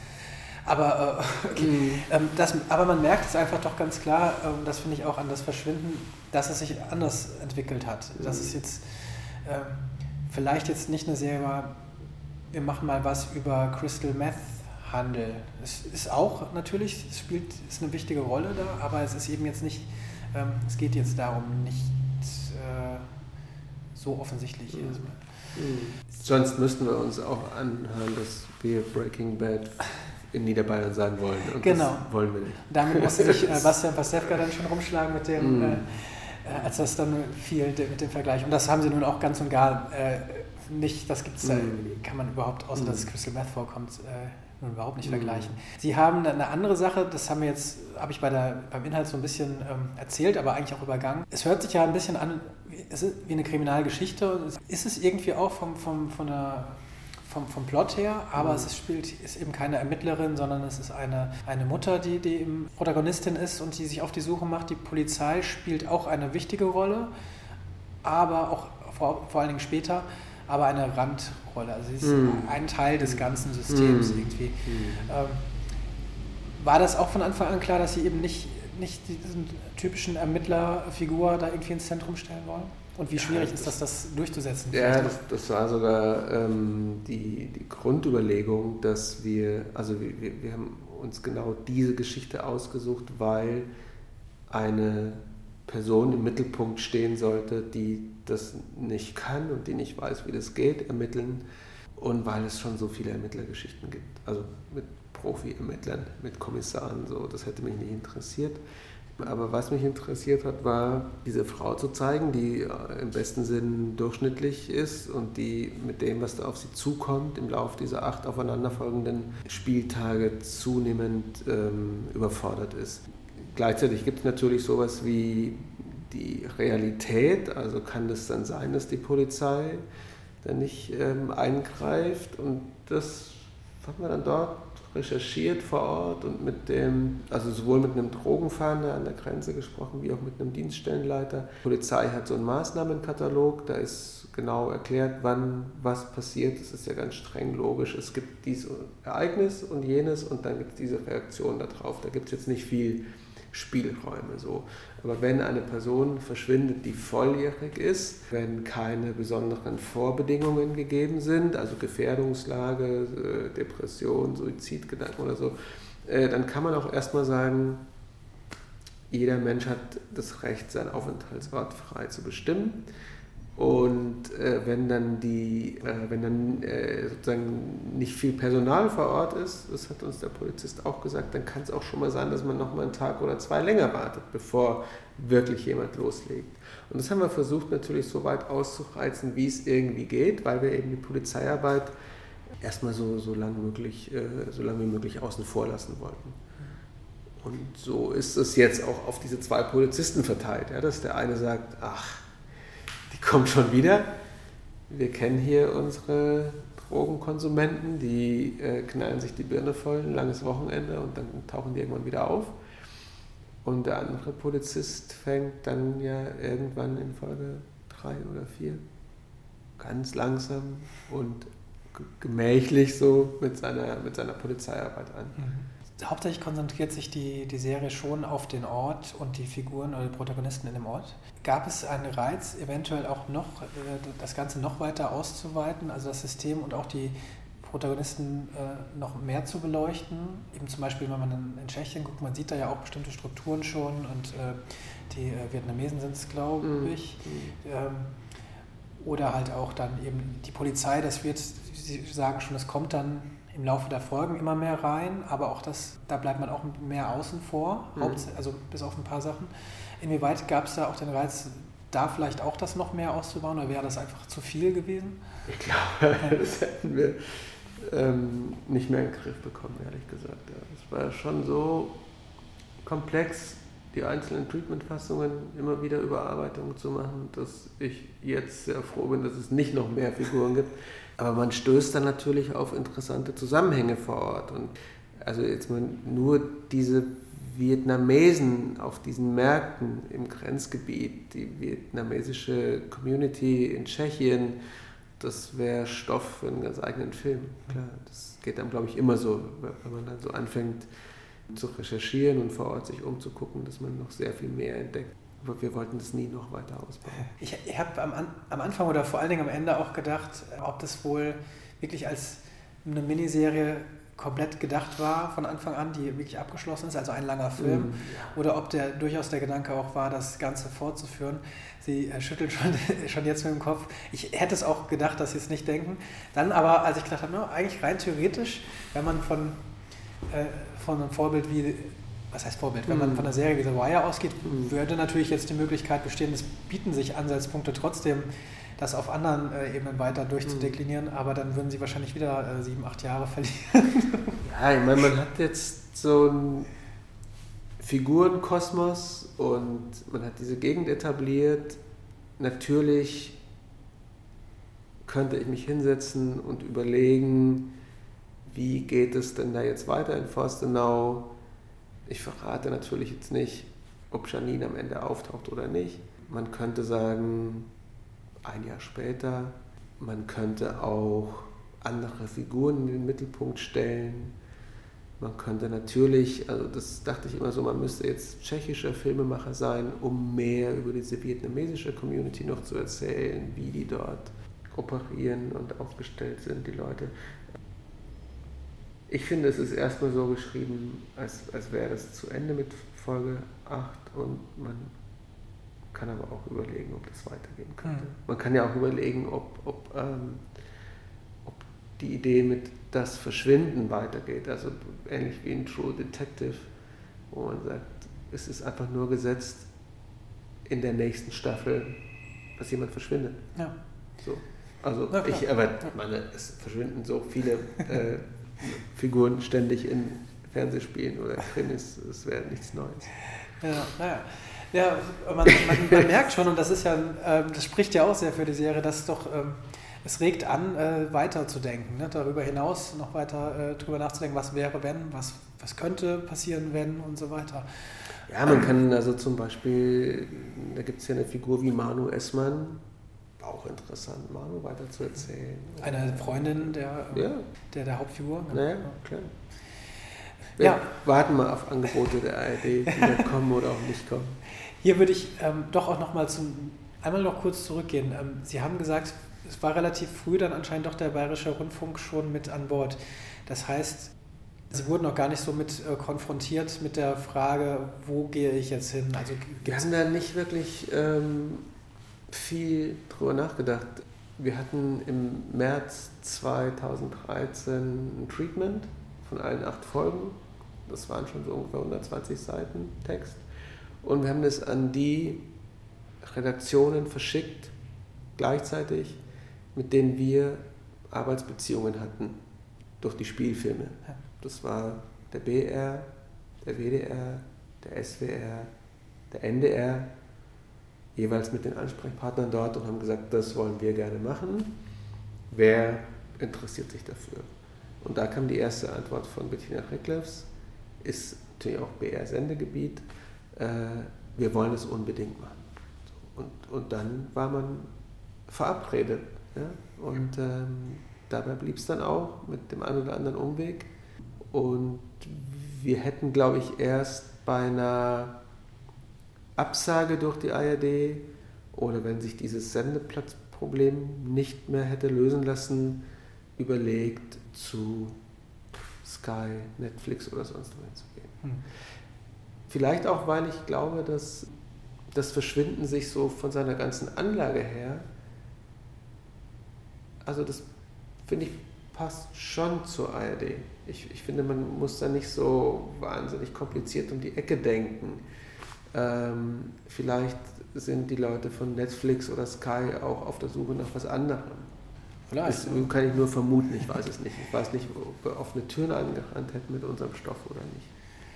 C: Aber, äh, okay. mhm. Ähm, das, aber man merkt es einfach doch ganz klar, ähm, das finde ich auch an das Verschwinden, dass es sich anders entwickelt hat. Mhm. Dass es jetzt vielleicht jetzt nicht eine Serie war, wir machen mal was über Crystal Meth Handel. Es ist auch natürlich, es spielt ist eine wichtige Rolle da, aber es ist eben jetzt nicht, ähm, es geht jetzt darum nicht äh, so offensichtlich mhm.
B: Mhm. Sonst müssten wir uns auch anhören, dass wir Breaking Bad in Niederbayern sein wollen.
C: Und genau.
B: Das wollen wir nicht.
C: Damit musste sich äh, [LAUGHS] Bastian Pastewka dann schon rumschlagen mit dem. Mhm. Äh, äh, als das dann fiel mit dem Vergleich. Und das haben sie nun auch ganz und gar äh, nicht, das gibt's, mm. kann man überhaupt, außer mm. dass es Crystal Meth vorkommt, äh, nun überhaupt nicht mm. vergleichen. Sie haben eine andere Sache, das haben wir jetzt, habe ich bei der, beim Inhalt so ein bisschen ähm, erzählt, aber eigentlich auch übergangen. Es hört sich ja ein bisschen an, es ist wie eine Kriminalgeschichte. Ist es irgendwie auch vom, vom, von der vom, vom Plot her, aber mhm. es spielt, ist eben keine Ermittlerin, sondern es ist eine, eine Mutter, die, die Protagonistin ist und die sich auf die Suche macht. Die Polizei spielt auch eine wichtige Rolle, aber auch vor, vor allen Dingen später, aber eine Randrolle. Also sie ist mhm. ein Teil des ganzen Systems mhm. irgendwie. Mhm. Ähm, war das auch von Anfang an klar, dass Sie eben nicht, nicht diesen typischen Ermittlerfigur da irgendwie ins Zentrum stellen wollen? Und wie schwierig ja, ist das, das durchzusetzen?
B: Ja, das, das war sogar ähm, die, die Grundüberlegung, dass wir, also wir, wir haben uns genau diese Geschichte ausgesucht, weil eine Person im Mittelpunkt stehen sollte, die das nicht kann und die nicht weiß, wie das geht, ermitteln. Und weil es schon so viele Ermittlergeschichten gibt. Also mit Profi-Ermittlern, mit Kommissaren. So, das hätte mich nicht interessiert. Aber was mich interessiert hat, war, diese Frau zu zeigen, die äh, im besten Sinn durchschnittlich ist und die mit dem, was da auf sie zukommt, im Laufe dieser acht aufeinanderfolgenden Spieltage zunehmend ähm, überfordert ist. Gleichzeitig gibt es natürlich sowas wie die Realität, also kann es dann sein, dass die Polizei dann nicht ähm, eingreift und das haben wir dann dort recherchiert vor Ort und mit dem, also sowohl mit einem Drogenfahnder an der Grenze gesprochen, wie auch mit einem Dienststellenleiter. Die Polizei hat so einen Maßnahmenkatalog, da ist genau erklärt, wann was passiert. Das ist ja ganz streng logisch. Es gibt dieses Ereignis und jenes und dann gibt es diese Reaktion darauf. Da gibt es jetzt nicht viel Spielräume so. Aber wenn eine Person verschwindet, die volljährig ist, wenn keine besonderen Vorbedingungen gegeben sind, also Gefährdungslage, äh, Depression, Suizidgedanken oder so, äh, dann kann man auch erstmal sagen, jeder Mensch hat das Recht, seinen Aufenthaltsort frei zu bestimmen. Und äh, wenn dann die, äh, wenn dann äh, sozusagen nicht viel Personal vor Ort ist, das hat uns der Polizist auch gesagt, dann kann es auch schon mal sein, dass man noch mal einen Tag oder zwei länger wartet, bevor wirklich jemand loslegt. Und das haben wir versucht natürlich so weit auszureizen, wie es irgendwie geht, weil wir eben die Polizeiarbeit erstmal so, so lange möglich, äh, so lange wie möglich außen vor lassen wollten. Und so ist es jetzt auch auf diese zwei Polizisten verteilt, ja, dass der eine sagt, ach, die kommt schon wieder. Wir kennen hier unsere Drogenkonsumenten, die äh, knallen sich die Birne voll, ein langes Wochenende und dann tauchen die irgendwann wieder auf. Und der andere Polizist fängt dann ja irgendwann in Folge drei oder vier ganz langsam und gemächlich so mit seiner, mit seiner Polizeiarbeit an. Mhm
C: hauptsächlich konzentriert sich die, die Serie schon auf den Ort und die Figuren oder die Protagonisten in dem Ort. Gab es einen Reiz, eventuell auch noch äh, das Ganze noch weiter auszuweiten, also das System und auch die Protagonisten äh, noch mehr zu beleuchten? Eben zum Beispiel, wenn man in, Tschechien guckt, man sieht da ja auch bestimmte Strukturen schon und äh, die Vietnamesen sind es, glaube mhm. ich. Ähm, oder halt auch dann eben die Polizei, das wird, Sie sagen schon, es kommt dann im Laufe der Folgen immer mehr rein, aber auch das, da bleibt man auch mehr außen vor, mhm. also bis auf ein paar Sachen. Inwieweit gab es da auch den Reiz, da vielleicht auch das noch mehr auszubauen oder wäre das einfach zu viel gewesen?
B: Ich glaube, [LAUGHS] das hätten wir ähm, nicht mehr in den Griff bekommen, ehrlich gesagt. Es ja. war schon so komplex, die einzelnen Treatment-Fassungen immer wieder Überarbeitungen zu machen, dass ich jetzt sehr froh bin, dass es nicht noch mehr Figuren gibt. Aber man stößt dann natürlich auf interessante Zusammenhänge vor Ort. Und also jetzt mal nur diese Vietnamesen auf diesen Märkten im Grenzgebiet, die vietnamesische Community in Tschechien, das wäre Stoff für einen ganz eigenen Film. Klar, das geht dann, glaube ich, immer so, wenn man dann so anfängt zu recherchieren und vor Ort sich umzugucken, dass man noch sehr viel mehr entdeckt. Aber wir wollten das nie noch weiter ausbauen.
C: Ich, ich habe am, am Anfang oder vor allen Dingen am Ende auch gedacht, ob das wohl wirklich als eine Miniserie komplett gedacht war von Anfang an, die wirklich abgeschlossen ist, also ein langer Film, mm, oder ob der durchaus der Gedanke auch war, das Ganze fortzuführen. Sie äh, schüttelt schon, [LAUGHS] schon jetzt mit dem Kopf. Ich hätte es auch gedacht, dass Sie es nicht denken. Dann aber, als ich gedacht habe, no, eigentlich rein theoretisch, wenn man von, äh, von einem Vorbild wie was heißt Vorbild? Wenn man mhm. von der Serie wie The Wire ausgeht, mhm. würde natürlich jetzt die Möglichkeit bestehen, es bieten sich Ansatzpunkte trotzdem, das auf anderen äh, Ebenen weiter durchzudeklinieren, aber dann würden sie wahrscheinlich wieder äh, sieben, acht Jahre verlieren. [LAUGHS]
B: ja, ich meine, man hat jetzt so einen Figurenkosmos und man hat diese Gegend etabliert. Natürlich könnte ich mich hinsetzen und überlegen, wie geht es denn da jetzt weiter in Forstenau? Ich verrate natürlich jetzt nicht, ob Janine am Ende auftaucht oder nicht. Man könnte sagen, ein Jahr später, man könnte auch andere Figuren in den Mittelpunkt stellen. Man könnte natürlich, also das dachte ich immer so, man müsste jetzt tschechischer Filmemacher sein, um mehr über diese vietnamesische Community noch zu erzählen, wie die dort operieren und aufgestellt sind, die Leute. Ich finde, es ist erstmal so geschrieben, als, als wäre das zu Ende mit Folge 8 und man kann aber auch überlegen, ob das weitergehen könnte. Mhm. Man kann ja auch überlegen, ob, ob, ähm, ob die Idee mit das Verschwinden weitergeht. Also ähnlich wie in True Detective, wo man sagt, es ist einfach nur gesetzt in der nächsten Staffel, dass jemand verschwindet.
C: Ja.
B: So. Also ich, aber meine, es verschwinden so viele äh, [LAUGHS] Figuren ständig in Fernsehspielen oder Krimis, es wäre nichts Neues.
C: Ja, naja. Ja, man, man, man, merkt schon, und das ist ja, äh, das spricht ja auch sehr für die Serie, dass doch ähm, es regt an, äh, weiterzudenken, ne? darüber hinaus noch weiter äh, drüber nachzudenken, was wäre, wenn, was, was könnte passieren, wenn und so weiter.
B: Ja, man kann also zum Beispiel, da gibt es ja eine Figur wie Manu Essmann, auch interessant, Manu weiter zu erzählen.
C: Eine Freundin der,
B: ja.
C: der, der Hauptfigur.
B: Naja, klar. Wir ja. warten mal auf Angebote der ARD, die da [LAUGHS] kommen oder auch nicht kommen.
C: Hier würde ich ähm, doch auch noch mal zum, einmal noch kurz zurückgehen. Ähm, Sie haben gesagt, es war relativ früh dann anscheinend doch der Bayerische Rundfunk schon mit an Bord. Das heißt, Sie wurden noch gar nicht so mit äh, konfrontiert mit der Frage, wo gehe ich jetzt hin?
B: Also, Wir haben da nicht wirklich ähm, viel drüber nachgedacht. Wir hatten im März 2013 ein Treatment von allen acht Folgen. Das waren schon so ungefähr 120 Seiten Text. Und wir haben das an die Redaktionen verschickt, gleichzeitig mit denen wir Arbeitsbeziehungen hatten durch die Spielfilme. Das war der BR, der WDR, der SWR, der NDR, jeweils mit den Ansprechpartnern dort und haben gesagt, das wollen wir gerne machen. Wer interessiert sich dafür? Und da kam die erste Antwort von Bettina Recklefs, ist natürlich auch BR-Sendegebiet, äh, wir wollen es unbedingt machen. Und, und dann war man verabredet ja? Und ähm, dabei blieb es dann auch mit dem einen oder anderen Umweg. Und wir hätten, glaube ich, erst bei einer Absage durch die ARD oder wenn sich dieses Sendeplatzproblem nicht mehr hätte lösen lassen, überlegt, zu Sky, Netflix oder sonst wohin zu gehen. Hm. Vielleicht auch, weil ich glaube, dass das Verschwinden sich so von seiner ganzen Anlage her also das finde ich passt schon zur ARD. Ich, ich finde, man muss da nicht so wahnsinnig kompliziert um die Ecke denken. Ähm, vielleicht sind die Leute von Netflix oder Sky auch auf der Suche nach was anderem. Vielleicht. Das kann ich nur vermuten, ich weiß es nicht. Ich weiß nicht, ob wir offene Türen angerannt hätten mit unserem Stoff oder nicht.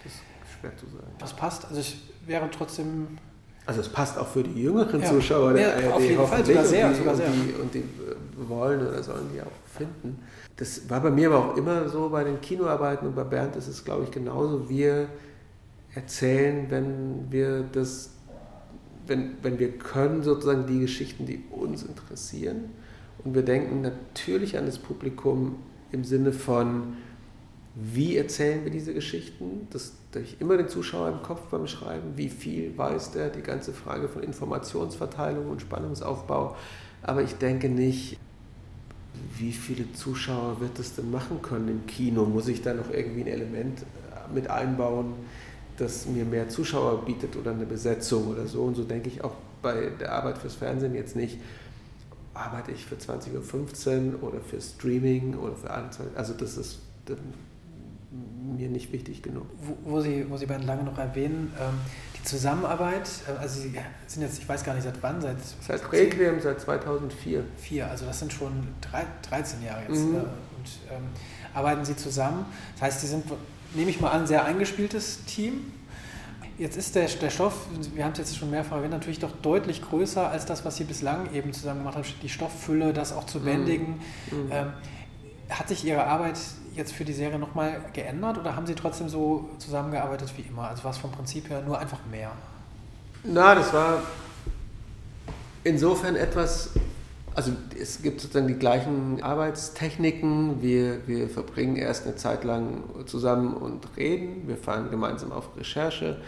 B: Das ist schwer zu sagen.
C: Das passt. Also ich wäre trotzdem
B: also es passt auch für die jüngeren ja. Zuschauer der
C: ja, ARD auf jeden Fall, sogar sehr, und die, sogar sehr.
B: Und die, und die äh, wollen oder sollen die auch finden. Das war bei mir aber auch immer so bei den Kinoarbeiten und bei Bernd ist es, glaube ich, genauso. Wir erzählen, wenn wir das, wenn, wenn wir können, sozusagen die Geschichten, die uns interessieren. Und wir denken natürlich an das Publikum im Sinne von, wie erzählen wir diese Geschichten? Das habe ich immer den Zuschauer im Kopf beim Schreiben. Wie viel weiß der? Die ganze Frage von Informationsverteilung und Spannungsaufbau. Aber ich denke nicht, wie viele Zuschauer wird es denn machen können im Kino? Muss ich da noch irgendwie ein Element mit einbauen, das mir mehr Zuschauer bietet oder eine Besetzung oder so? Und so denke ich auch bei der Arbeit fürs Fernsehen jetzt nicht, arbeite ich für 20.15 Uhr oder für Streaming oder für alle Also das ist mir nicht wichtig genug.
C: Wo, wo Sie, wo Sie beiden lange noch erwähnen, ähm, die Zusammenarbeit, äh, also Sie sind jetzt, ich weiß gar nicht seit wann, seit...
B: Seit Requiem, seit 2004.
C: Vier, also das sind schon drei, 13 Jahre jetzt. Mhm. Äh, und ähm, arbeiten Sie zusammen. Das heißt, Sie sind, nehme ich mal an, ein sehr eingespieltes Team. Jetzt ist der, der Stoff, wir haben es jetzt schon mehrfach erwähnt, natürlich doch deutlich größer als das, was Sie bislang eben zusammen gemacht haben. Die Stofffülle, das auch zu bändigen. Mhm. Ähm, hat sich Ihre Arbeit jetzt für die Serie nochmal geändert oder haben Sie trotzdem so zusammengearbeitet wie immer? Also war es vom Prinzip her nur einfach mehr?
B: Na, das war insofern etwas, also es gibt sozusagen die gleichen Arbeitstechniken. Wir, wir verbringen erst eine Zeit lang zusammen und reden. Wir fahren gemeinsam auf Recherche.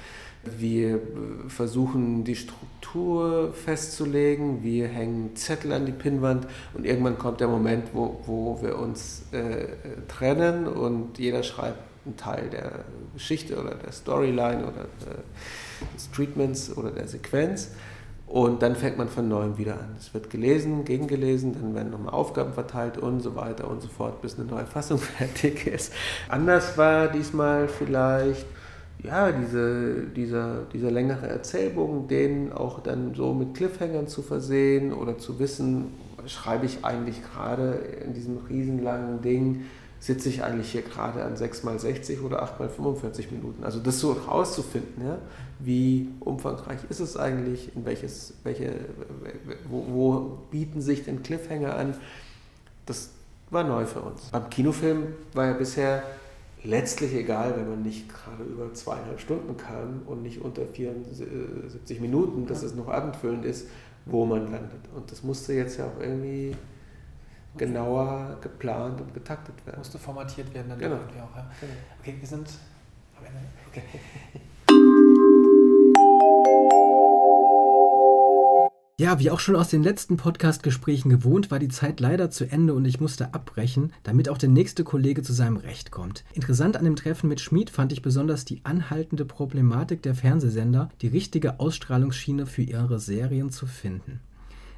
B: Wir versuchen die Struktur festzulegen, wir hängen Zettel an die Pinnwand und irgendwann kommt der Moment, wo, wo wir uns äh, trennen und jeder schreibt einen Teil der Geschichte oder der Storyline oder äh, des Treatments oder der Sequenz. Und dann fängt man von neuem wieder an. Es wird gelesen, gegengelesen, dann werden nochmal Aufgaben verteilt und so weiter und so fort, bis eine neue Fassung [LAUGHS] fertig ist. Anders war diesmal vielleicht ja, diese, dieser, dieser längere Erzählbogen, den auch dann so mit Cliffhangern zu versehen oder zu wissen, schreibe ich eigentlich gerade in diesem riesenlangen Ding, sitze ich eigentlich hier gerade an 6x60 oder 8x45 Minuten. Also das so rauszufinden, ja, wie umfangreich ist es eigentlich, in welches, welche, wo, wo bieten sich denn Cliffhanger an, das war neu für uns. Beim Kinofilm war ja bisher letztlich egal, wenn man nicht gerade über zweieinhalb Stunden kam und nicht unter 74 Minuten, dass es noch abendfüllend ist, wo man landet. Und das musste jetzt ja auch irgendwie genauer geplant und getaktet werden.
C: Musste formatiert werden dann genau. irgendwie auch. Ja. Genau. Okay, wir sind am Ende. Okay. Ja, wie auch schon aus den letzten Podcast-Gesprächen gewohnt, war die Zeit leider zu Ende und ich musste abbrechen, damit auch der nächste Kollege zu seinem Recht kommt. Interessant an dem Treffen mit Schmid fand ich besonders die anhaltende Problematik der Fernsehsender, die richtige Ausstrahlungsschiene für ihre Serien zu finden.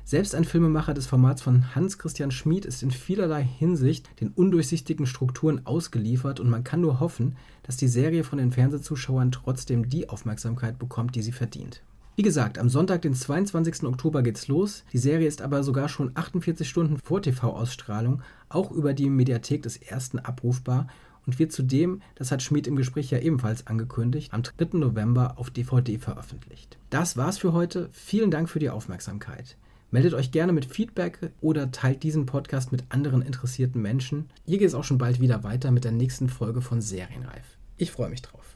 C: Selbst ein Filmemacher des Formats von Hans Christian Schmid ist in vielerlei Hinsicht den undurchsichtigen Strukturen ausgeliefert und man kann nur hoffen, dass die Serie von den Fernsehzuschauern trotzdem die Aufmerksamkeit bekommt, die sie verdient. Wie gesagt, am Sonntag, den 22. Oktober geht's los. Die Serie ist aber sogar schon 48 Stunden vor TV-Ausstrahlung auch über die Mediathek des ersten abrufbar und wird zudem, das hat Schmid im Gespräch ja ebenfalls angekündigt, am 3. November auf DVD veröffentlicht. Das war's für heute. Vielen Dank für die Aufmerksamkeit. Meldet euch gerne mit Feedback oder teilt diesen Podcast mit anderen interessierten Menschen. Hier geht es auch schon bald wieder weiter mit der nächsten Folge von Serienreif. Ich freue mich drauf.